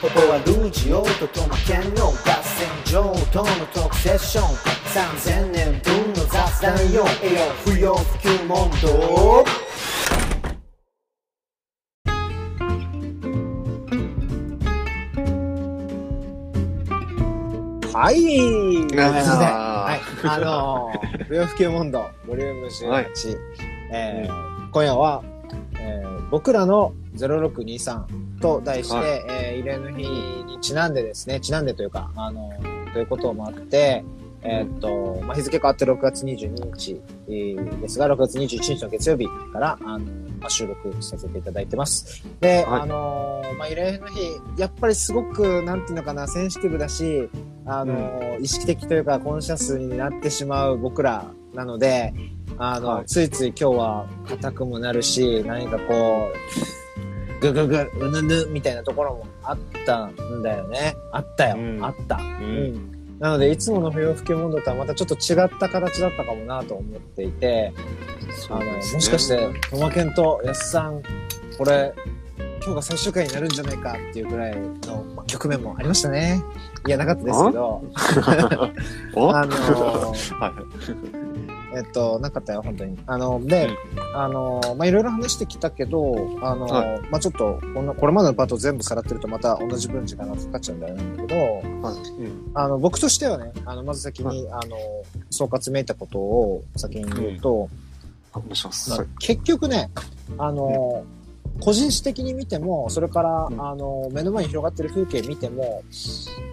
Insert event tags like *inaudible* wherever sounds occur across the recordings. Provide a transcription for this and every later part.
ここはルージオートとの兼用合戦場とのトークセッション3000年分の雑談よ栄養不要不急問答はい。ということで、あはい。あのー、不要不急問答、ボリューム18。はいえー今夜は、えー僕らの0623と題して、はい。えー慰霊の日にちなんでですね、ちなんでというか、あのーということもあって、えーっと、まあ、日付変わって6月22日、えーですが、6月21日の月曜日から、あのまあ、収録させていただいてます。で、はい。あのーまあ、慰霊の日、やっぱりすごく、なんていうのかな、センシティブだし、あのー意識的というか、コンシャスになってしまう僕らなので、あの、はい。ついつい今日は硬くもなるし、何かこう、ぐぐぐ、うぬぬみたいなところもあったんだよね。あったよ。うんあった。ううん。なので、いつもの不要不急問答とはまたちょっと違った形だったかもなと思っていて、あの、もしかして、トマケンとヤスさん、これ、今日が最終回になるんじゃないかっていうぐらいのまあ局面もありましたね。いや、なかったですけど、おあのーはい。えっと、なかったよ、本当に。あの、で、あの、まあ、いろいろ話してきたけど、あの、はまあ、ちょっと、この、これまでのパートを全部さらってるとまた同じ分時間がかかっちゃうんだよなんだけど、はい。うん。あの、僕としてはね、あの、まず先に、あの、総括めいたことを先に言うと、あお願いします。まあはい。結局ね、あの、個人史的に見ても、それから、うんあの、目の前に広がってる風景見ても、うん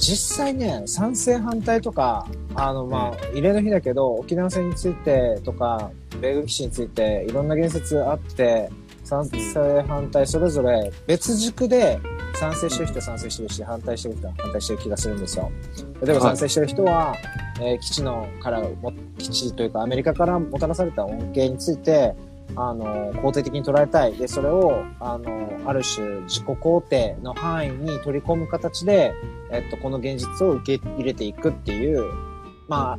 実際ね、賛成反対とか、あの、まあ、慰霊の日だけど、沖縄戦についてとか、米軍基地について、いろんな言説あって、賛成反対、それぞれ別軸で賛成してる人は賛成してるし、反対してる人は反対してる気がするんですよ。例えばはい。賛成してる人は、えー基地のからも、基地というかアメリカからもたらされた恩恵について、あの、肯定的に捉えたい。で、それを、あの、ある種自己肯定の範囲に取り込む形で、えっと、この現実を受け入れていくっていう、まあ、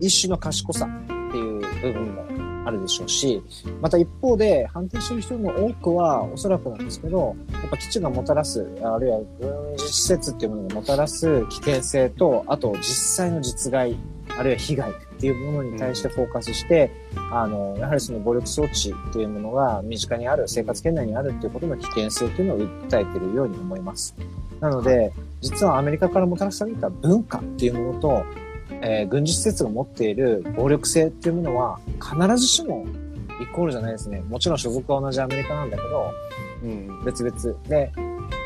一種の賢さっていう部分もあるでしょうし、また一方で反対している人の多くは、おそらくなんですけど、やっぱ基地がもたらす、あるいは軍事施設っていうものがもたらす危険性と、あと実際の実害、あるいは被害っていうものに対してフォーカスして、あの、やはりその暴力装置っていうものが身近にある、生活圏内にあるっていうことの危険性っていうのを訴えているように思います。なので、実はアメリカからもたらされた文化っていうものと、えー軍事施設が持っている暴力性っていうものは必ずしもイコールじゃないですね。もちろん所属は同じアメリカなんだけど、うん。別々で、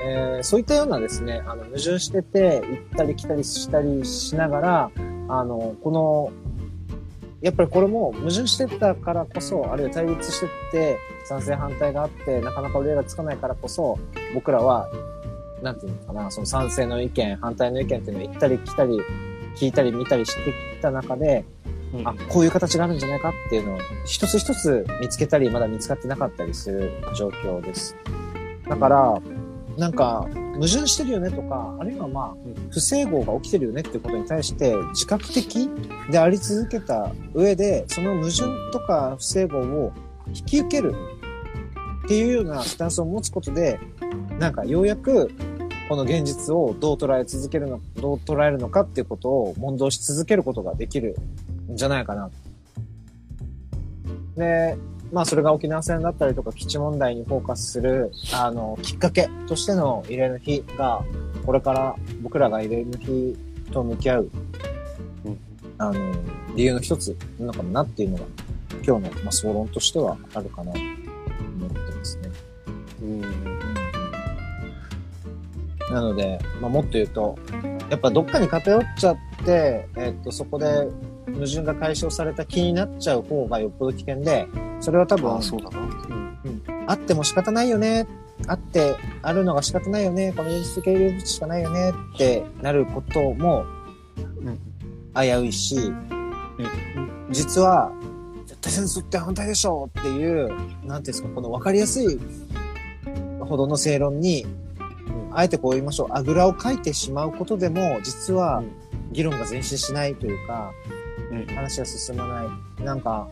えーそういったようなですね、あの、矛盾してて、行ったり来たりしたりしながら、あの、この、やっぱりこれも矛盾してたからこそ、あるいは対立してって、賛成反対があって、なかなか折り合いがつかないからこそ、僕らは、なんていうのかな、その賛成の意見、反対の意見っていうのを行ったり来たり、聞いたり見たりしてきた中で、うんあ、こういう形があるんじゃないかっていうのを一つ一つ見つけたり、まだ見つかってなかったりする状況です。だから、なんか、矛盾してるよねとか、あるいはまあ、不整合が起きてるよねっていうことに対して、自覚的であり続けた上で、その矛盾とか不整合を引き受けるっていうようなスタンスを持つことで、なんかようやく、この現実をどう捉え続けるの、どう捉えるのかっていうことを問答し続けることができるんじゃないかな。で、まあそれが沖縄戦だったりとか基地問題にフォーカスする、あの、きっかけとしての慰霊の日が、これから僕らが慰霊の日と向き合う、うんあの、理由の一つなのかもなっていうのが、今日の、まあ、総論としてはあるかなと思ってますね。うん。なので、まあ、もっと言うと、やっぱどっかに偏っちゃって、えっと、そこで矛盾が解消された気になっちゃう方がよっぽど危険で、それは多分、あ、そうだな。うん。あっても仕方ないよね。あって、あるのが仕方ないよね。この現実的受けるしかないよねってなることもうん危ういし、実は、絶対戦争って反対でしょっていう、なんていうんですか、この分かりやすいほどの正論に、あえてこう言いましょう、あぐらをかいてしまうことでも、実はうん議論が前進しないというか、うん。話が進まない。なんか、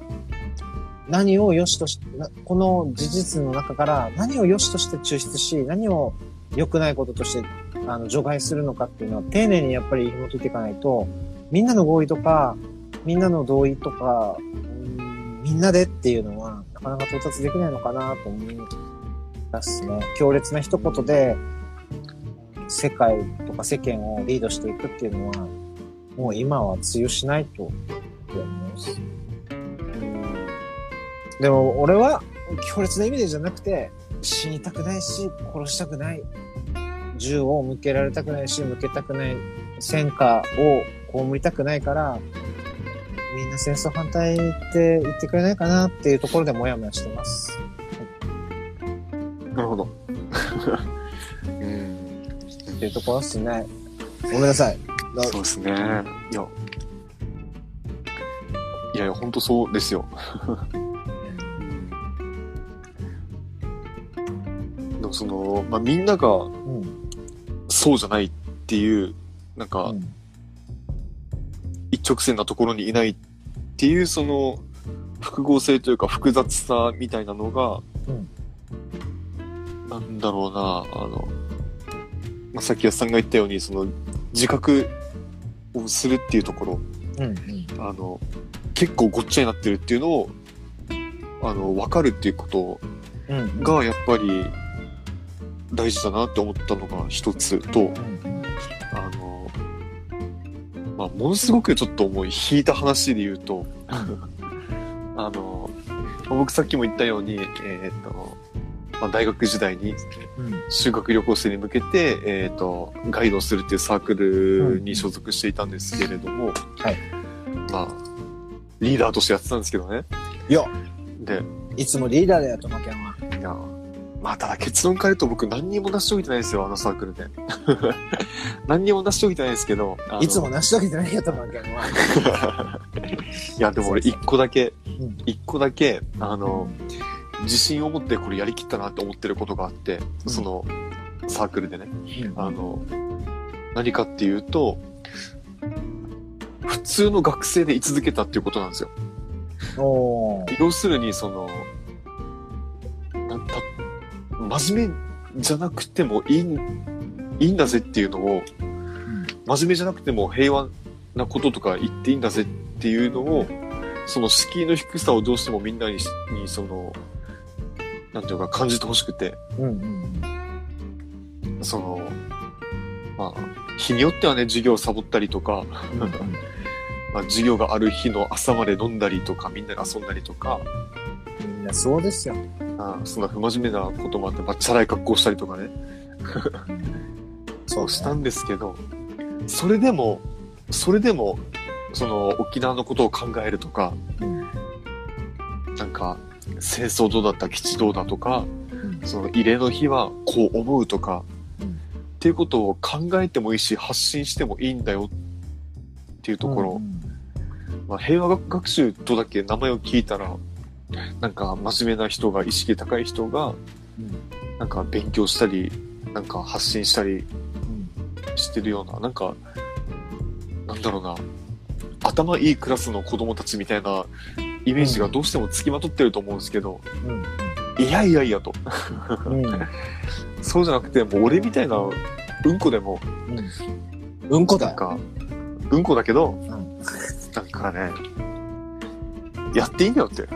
何を良しとし、この事実の中から何を良しとして抽出し、何を良くないこととして、あの、除外するのかっていうのは、丁寧にやっぱり紐解いていかないと、みんなの合意とか、みんなの同意とか、んみんなでっていうのは、なかなか到達できないのかなと思いますね。強烈な一言で、世界とか世間をリードしていくっていうのは、もう今は通用しないと思います。うんでも俺は強烈な意味でじゃなくて死にたくないし殺したくない銃を向けられたくないし向けたくない戦火を被りたくないからみんな戦争反対って言ってくれないかなっていうところでモヤモヤしてます。なるほど。*laughs* うん。っていうところですね。ごめんなさい。だそうですね。いや。いやいや、ほんとそうですよ。その、まあ、みんながうん。そうじゃないっていう、なんかう、ん。一直線なところにいないっていう、その、複合性というか複雑さみたいなのが、うんなんだろうな、あの、まあ、さっき安さんが言ったように、その、自覚をするっていうところ、うん。うん。あの、結構ごっちゃになってるっていうのを、あの、わかるっていうことうん。が、やっぱり、大事だなって思ったのが一つと、うん。あの、まあ、ものすごくちょっと重い、引いた話で言うと、*laughs* あの、まあ僕さっきも言ったように、えっ、と、まあ、大学時代にうん。修学旅行生に向けて、えっ、と、ガイドをするっていうサークルに所属していたんですけれども、はいまあ、リーダーとしてやってたんですけどね。いや、で、いつもリーダーだよ、トマケンは。いや、まあ、ただ結論変えると僕何にも成し遂げてないですよ、あのサークルで。*laughs* 何にも成し遂げてないですけど。いつも成し遂げてないよ、トマケンは。いや、でも俺一個だけうん、一個だけ、あの、自信を持ってこれやりきったなって思ってることがあって、その、サークルでね。あの、何かっていうと、普通の学生で居続けたっていうことなんですよ。要するに、その、真面目じゃなくてもいいん、いいんだぜっていうのを、真面目じゃなくても平和なこととか言っていいんだぜっていうのを、その敷居の低さをどうしてもみんなに、にその、なんていうか感じてほしくて、うん。うん。その、まあ、日によってはね、授業をサボったりとか、*laughs* まあ、授業がある日の朝まで飲んだりとか、みんなで遊んだりとか、みんなそうですよ。あそんな不真面目なこともあって、まあ、チャラい格好したりとかね、そうしたんですけど、それでも、それでも、その沖縄のことを考えるとか、うん。なんか、戦争どうだった、基地どうだとか、うん。その慰霊の日はこう思うとか、うん。っていうことを考えてもいいし、発信してもいいんだよっていうところ、まあ、平和学学習とだけ名前を聞いたら、なんか真面目な人が、意識高い人が、うんなんか勉強したり、なんか発信したりうん。してるような、なんか、なんだろうな、頭いいクラスの子供たちみたいなイメージがどうしてもつきまとってると思うんですけど、うん。いやいやいやと。そうじゃなくて、もう俺みたいなうんこでも、うんこだよ。なんか、うんこだけど、んなんかね、やっていいんだよって。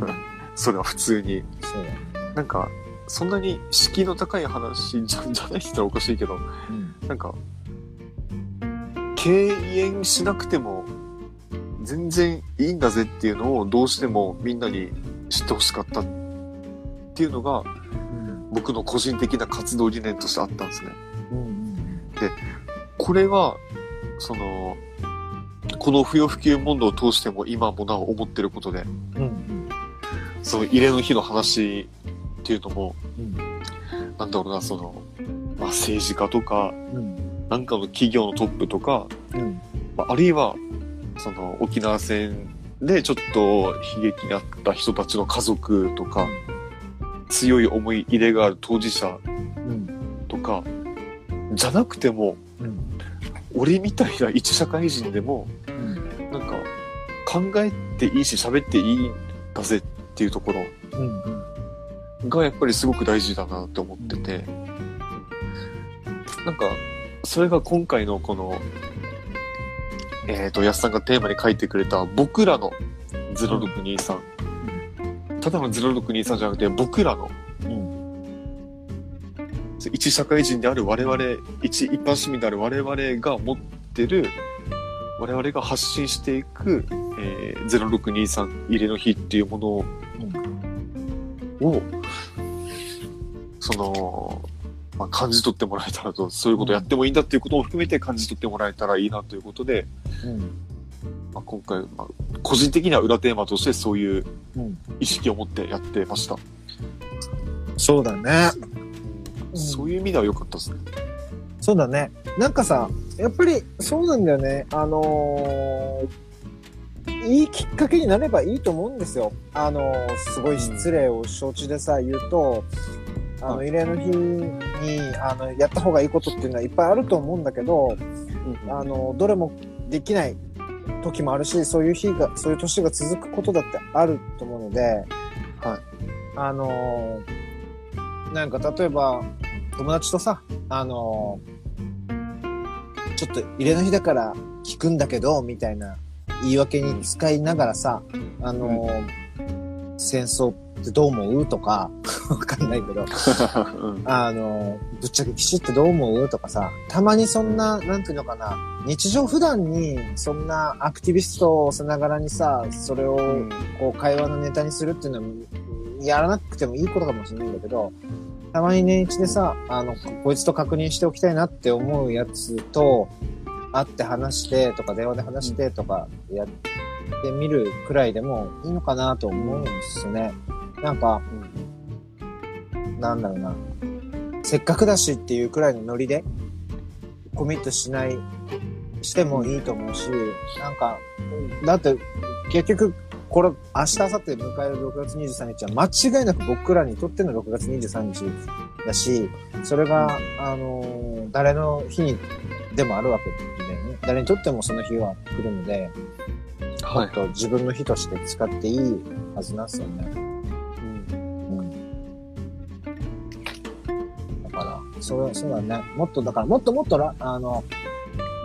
*laughs* それは普通に。そう。なんか、そんなに敷居の高い話じゃじゃないって言ったらおかしいけど、うん。なんか、敬遠しなくても全然いいんだぜっていうのをどうしてもみんなに知ってほしかったっていうのがうん。僕の個人的な活動理念としてあったんですね。うん。これは、その、この不要不急問答を通しても今もなお思ってることで、うん。その慰霊の日の話っていうのも、うん。なんだろうな、その、まあ、政治家とか、うん。なんかの企業のトップとか、うん。まあ、あるいは、その沖縄戦でちょっと悲劇にあった人たちの家族とか、強い思い入れがある当事者うん。とか、じゃなくても、うん。俺みたいな一社会人でも、考えていいし喋っていいんだぜっていうところ。がやっぱりすごく大事だなって思ってて、なんか、それが今回のこの、えっ、と、安さんがテーマに書いてくれた、僕らの0623。ただの0623じゃなくて、僕らの、うん。一社会人である我々、一一般市民である我々が持ってる、我々が発信していく、えー、0623入れの日っていうものを、その、まあ、感じ取ってもらえたらと、そういうことやってもいいんだっていうことを含めて感じ取ってもらえたらいいなということで、うん。まあ、今回、まあ、個人的には裏テーマとしてそういううん。意識を持ってやってました。そうだね。うんそういう意味では良かったですね。そうだね。なんかさ、やっぱりそうなんだよね。あのーいいきっかけになればいいと思うんですよ。あのーすごい失礼を承知でさ、言うと、あの、は慰霊の日に、あの、やった方がいいことっていうのはいっぱいあると思うんだけど、あの、どれもできない時もあるし、そういう日が、そういう年が続くことだってあると思うので、はい。あのーなんか例えば、友達とさ、あのーちょっと入れの日だから聞くんだけど、みたいな言い訳に使いながらさ、あのー戦争ってどう思うとか、*laughs* わかんないけど、うん。あの、ぶっちゃけ騎士ってどう思うとかさ、たまにそんな、なんていうのかな、日常普段にそんなアクティビストをさながらにさ、それをこう会話のネタにするっていうのは、やらなくてもいいことかもしれないんだけど、たまに年一でさ、あの、こいつと確認しておきたいなって思うやつと、会って話してとか電話で話してとかやってみるくらいでもいいのかなと思うんですよね。なんか、なんだろうな。せっかくだしっていうくらいのノリでコミットしない、してもいいと思うし、なんか、だって結局、これ、明日、明後日迎える6月23日は間違いなく僕らにとっての6月23日だし、それが、あのー誰の日にでもあるわけ。誰にとってもその日は来るので、はい。と自分の日として使っていいはずなんですよね。うんうん。だから、それ、そうだね。もっと、だから、もっともっとら、あの、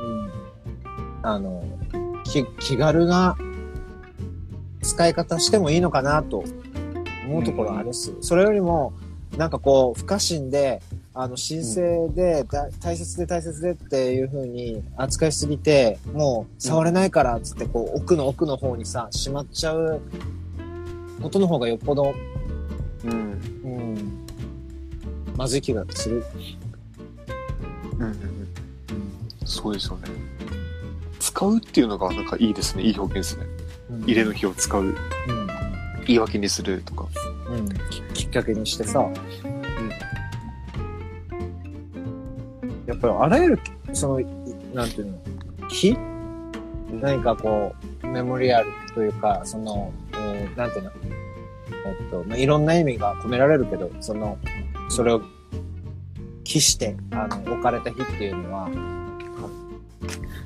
うん。あの、き、気軽な使い方してもいいのかなと思うところはあるっす。それよりも、なんかこう、不可侵で、あの、神聖で、だ大切で大切でっていう風に扱いしすぎて、もう触れないからっつって、こう、奥の奥の方にさ、しまっちゃうことの方がよっぽど、うん。うん、まずい気がする。うんうんうん。そうですよね。使うっていうのがなんかいいですね。いい表現ですね。うん入れの日を使う。うん。言い訳にするとか。うん。ききっかけにしてさ、やっぱりあらゆる、その、いなんていうの、日何かこう、メモリアルというか、その、うんなんていうの、えっと、まあ、いろんな意味が込められるけど、その、それを期して、あの、置かれた日っていうのは、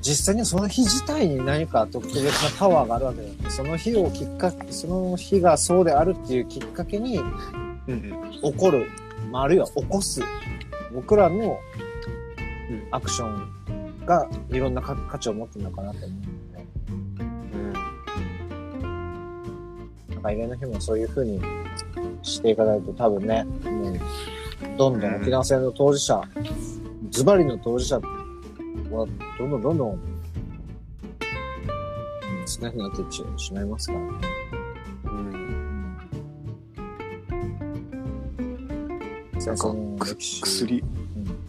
実際にその日自体に何か特別なパワーがあるわけだよね。その日をきっかけ、その日がそうであるっていうきっかけに。起こる、まあ、あるいは起こす、僕らのうんアクションがいろんな価価値を持ってるのかなと思うので、なんか、入れの日もそういう風にしていかないと多分ね、もう、どんどん沖縄戦の当事者、ズバリの当事者は、どんどんどんどん、うん少なくなってしまいますからね。うん。戦争のく歴史。薬ん、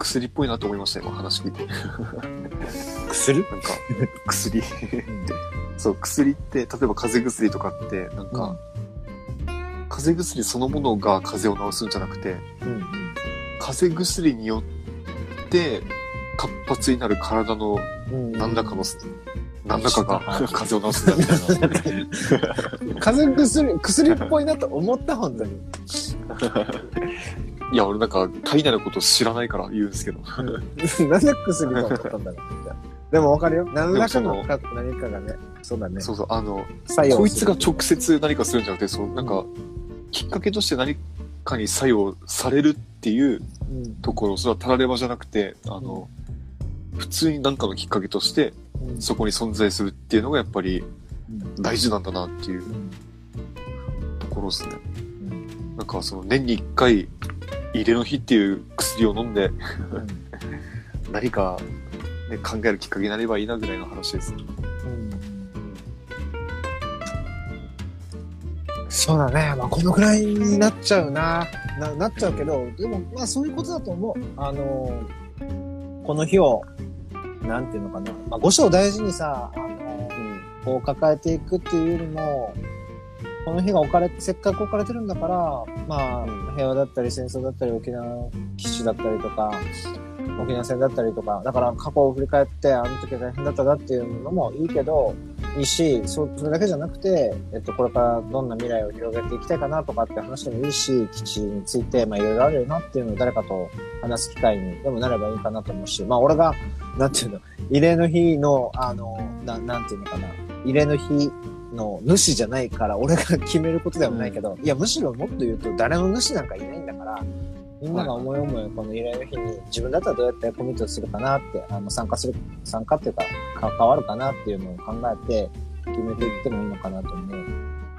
薬っぽいなと思いましたよ、今話聞いて。*laughs* 薬？なんか、薬。そう、薬って、例えば風邪薬とかって、なんか、風邪薬そのものが風邪を治すんじゃなくて、うんうん。風邪薬によって、活発になる体のうん何らかの、何らかがはい風邪を治すんだみたいな。*laughs* 風邪薬、薬っぽいなと思った、本当に。*laughs* いや、俺なんか、体内のこと知らないから言うんですけど。*laughs* なんで薬だったんだろうみたいな。でもわかるよ。何らかの何かがね、そうだね。そうそう、あの、作用こいつが直接何かするんじゃなくて、そう、なんか、きっかけとして何かに作用されるっっていううんところ、それはたらればじゃなくて、あの、普通に何かのきっかけとして、うんそこに存在するっていうのがやっぱりうん大事なんだなっていううんところですね。うんなんかその年に一回、入れの日っていう薬を飲んで、うん何か、ね、考えるきっかけになればいいなぐらいの話です。そうだね。まあ、このくらいになっちゃうな。な、なっちゃうけど、でも、まあ、そういうことだと思う。あの、この日を、なんていうのかな。まあ、五章を大事にさ、あの、こう抱えていくっていうよりも、この日が置かれ、せっかく置かれてるんだから、まあ、平和だったり戦争だったり沖縄基地だったりとか、沖縄戦だったりとか、だから過去を振り返って、あの時は大変だったなっていうのもいいけど、いいし、そそれだけじゃなくて、えっと、これからどんな未来を広げていきたいかなとかって話でもいいし、基地について、まあいろいろあるよなっていうのを誰かと話す機会にでもなればいいかなと思うし、まあ俺が、なんていうの、慰霊の日の、あの、ななんていうのかな、慰霊の日の主じゃないから、俺が決めることではないけど、いや、むしろもっと言うと、誰の主なんかいないんだから、みんなが思い思いこの慰霊の日に自分だったらどうやってコミットするかなって、あの、参加する、参加っていうか、関わるかなっていうのを考えて決めていってもいいのかなと思う。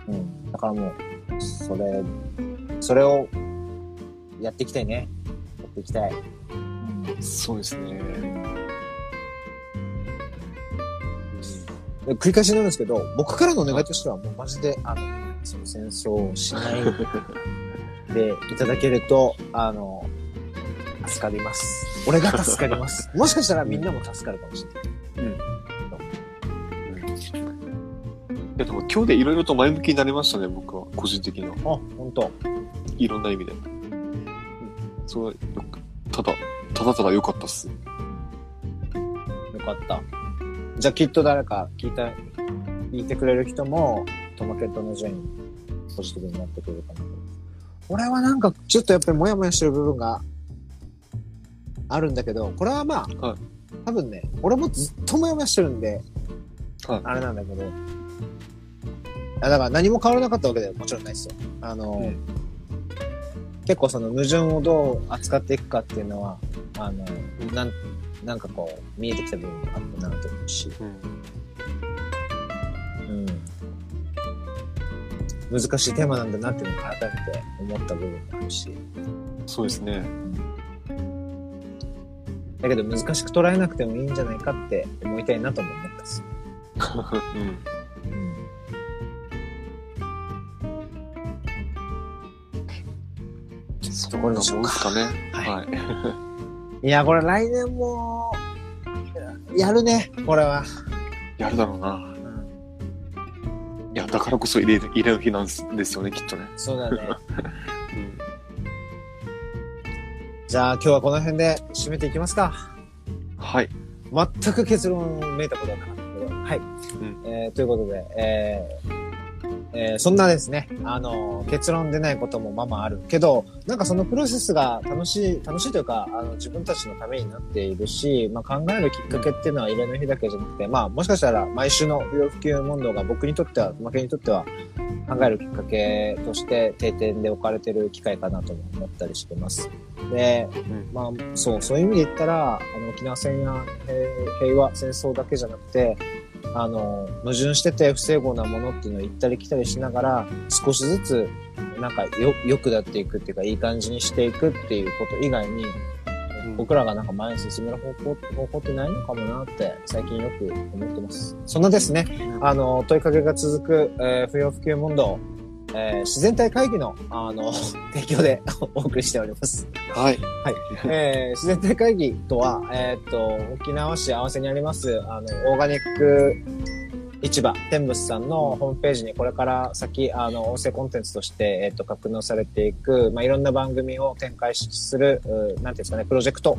うん。だからもう、それ、それをやっていきたいね。やっていきたい。うん。そうですね。繰り返しなんですけど、僕からのお願いとしては、もうマジで、あの、その戦争をしないでいただけると、あの、助かります。俺が助かります。*laughs* もしかしたらみんなも助かるかもしれない。いやでも今日でいろいろと前向きになりましたね、僕は。個人的には。あ、本当。いろんな意味で。それはよく、ただ、ただただ良かったっす。よかった。じゃあきっと誰か聞いた、聞いてくれる人も、トマケットの順にポジティブになってくれるかなと。俺はなんか、ちょっとやっぱりモヤモヤしてる部分があるんだけど、これはまあ、はい多分ね、俺もずっとモヤモヤしてるんで、はいあれなんだけど、あだから何も変わらなかったわけではもちろんないですよ。あの、うん結構その矛盾をどう扱っていくかっていうのは、あの、なん、なんかこう、見えてきた部分があったなと思うし、うん。うん。難しいテーマなんだなっていうのを改めて思った部分もあるし、そうですね。だけど難しく捉えなくてもいいんじゃないかって思いたいなとも思ったっす。うん。うん。そところですかね。ははい。いや、これ来年も、やるね、これは。やるだろうな。うん。いや、だからこそ入れる、入れる日なんですよね、きっとね。そうだね。*laughs* うん。じゃあ今日はこの辺で締めていきますか。はい。全く結論めいたことはなかったけど。はい。えーということで、えーえーそんなですね、あのー結論出ないこともまあまああるけど、なんかそのプロセスが楽しい、楽しいというか、あの自分たちのためになっているし、まあ考えるきっかけっていうのは入れの日だけじゃなくて、まあもしかしたら毎週の不要不急問答が僕にとっては、負けにとっては考えるきっかけとして定点で置かれてる機会かなとも思ったりしてます。で、うんまあ、そう、そういう意味で言ったら、あの、沖縄戦や平平和、戦争だけじゃなくて、あの、矛盾してて不整合なものっていうのを行ったり来たりしながら、少しずつ、なんかよ、良くなっていくっていうか、いい感じにしていくっていうこと以外に、うん。僕らがなんか前に進める方向方法ってないのかもなって最近よく思ってます。そんなですね、あの、問いかけが続く、えー不要不急問答、えー自然体会議の、あの、*laughs* 提供で *laughs* お送りしております。はい。えー自然体会議とは、えーっと、沖縄市合わせにあります、あの、オーガニック市場、天仏さんのホームページにこれから先、あの、音声コンテンツとして、えーっと、格納されていく、まあ、いろんな番組を展開する、うなんていうんですかね、プロジェクト、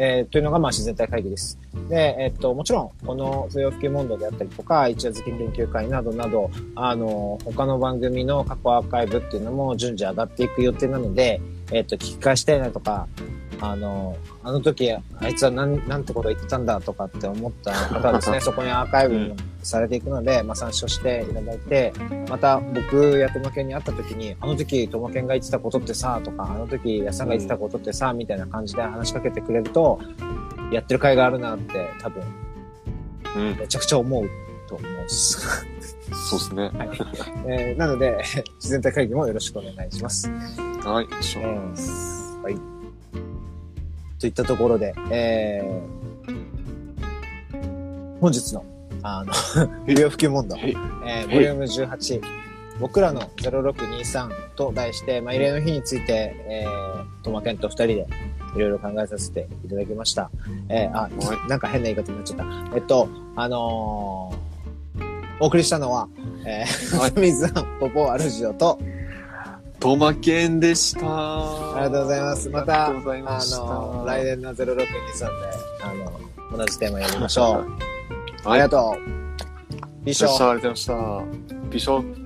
えーというのが、まあ、自然体会議です。で、えっと、もちろん、この不要不急問答であったりとか、一夜漬け研究会などなど、あの、他の番組の過去アーカイブっていうのも順次上がっていく予定なので、えっと、聞き返したいなとか、あの、あの時、あいつはなん、なんてこと言ってたんだとかって思った方はですね、*laughs* そこにアーカイブもされていくので、まあ参照していただいて、また僕やともけんに会った時に、あの時ともけんが言ってたことってさ、とか、あの時やさんが言ってたことってさ、みたいな感じで話しかけてくれると、やってる甲斐があるなって多分、うん。めちゃくちゃ思うと思うっす。そうですね。*laughs* はい。えーなので、自然体会議もよろしくお願いします。はい。しょえーはい。といったところで、えー、本日の、あの、*laughs* 不要不急問答、はい。えー、ボリューム18、僕らの0623と題して、まあ、慰霊の日について、えー、トマケンと二人でいろいろ考えさせていただきました。えー、あ、はい。なんか変な言い方になっちゃった。えっと、あのーお送りしたのは、えはい。ー、*laughs* 水庵ポポアルジオと、トマケンでした。ありがとうございます。また、あ。の、来年の0623で、あの、同じテーマやりましょう。あはい。りがとう。以上ありがとうございました。ビショップ。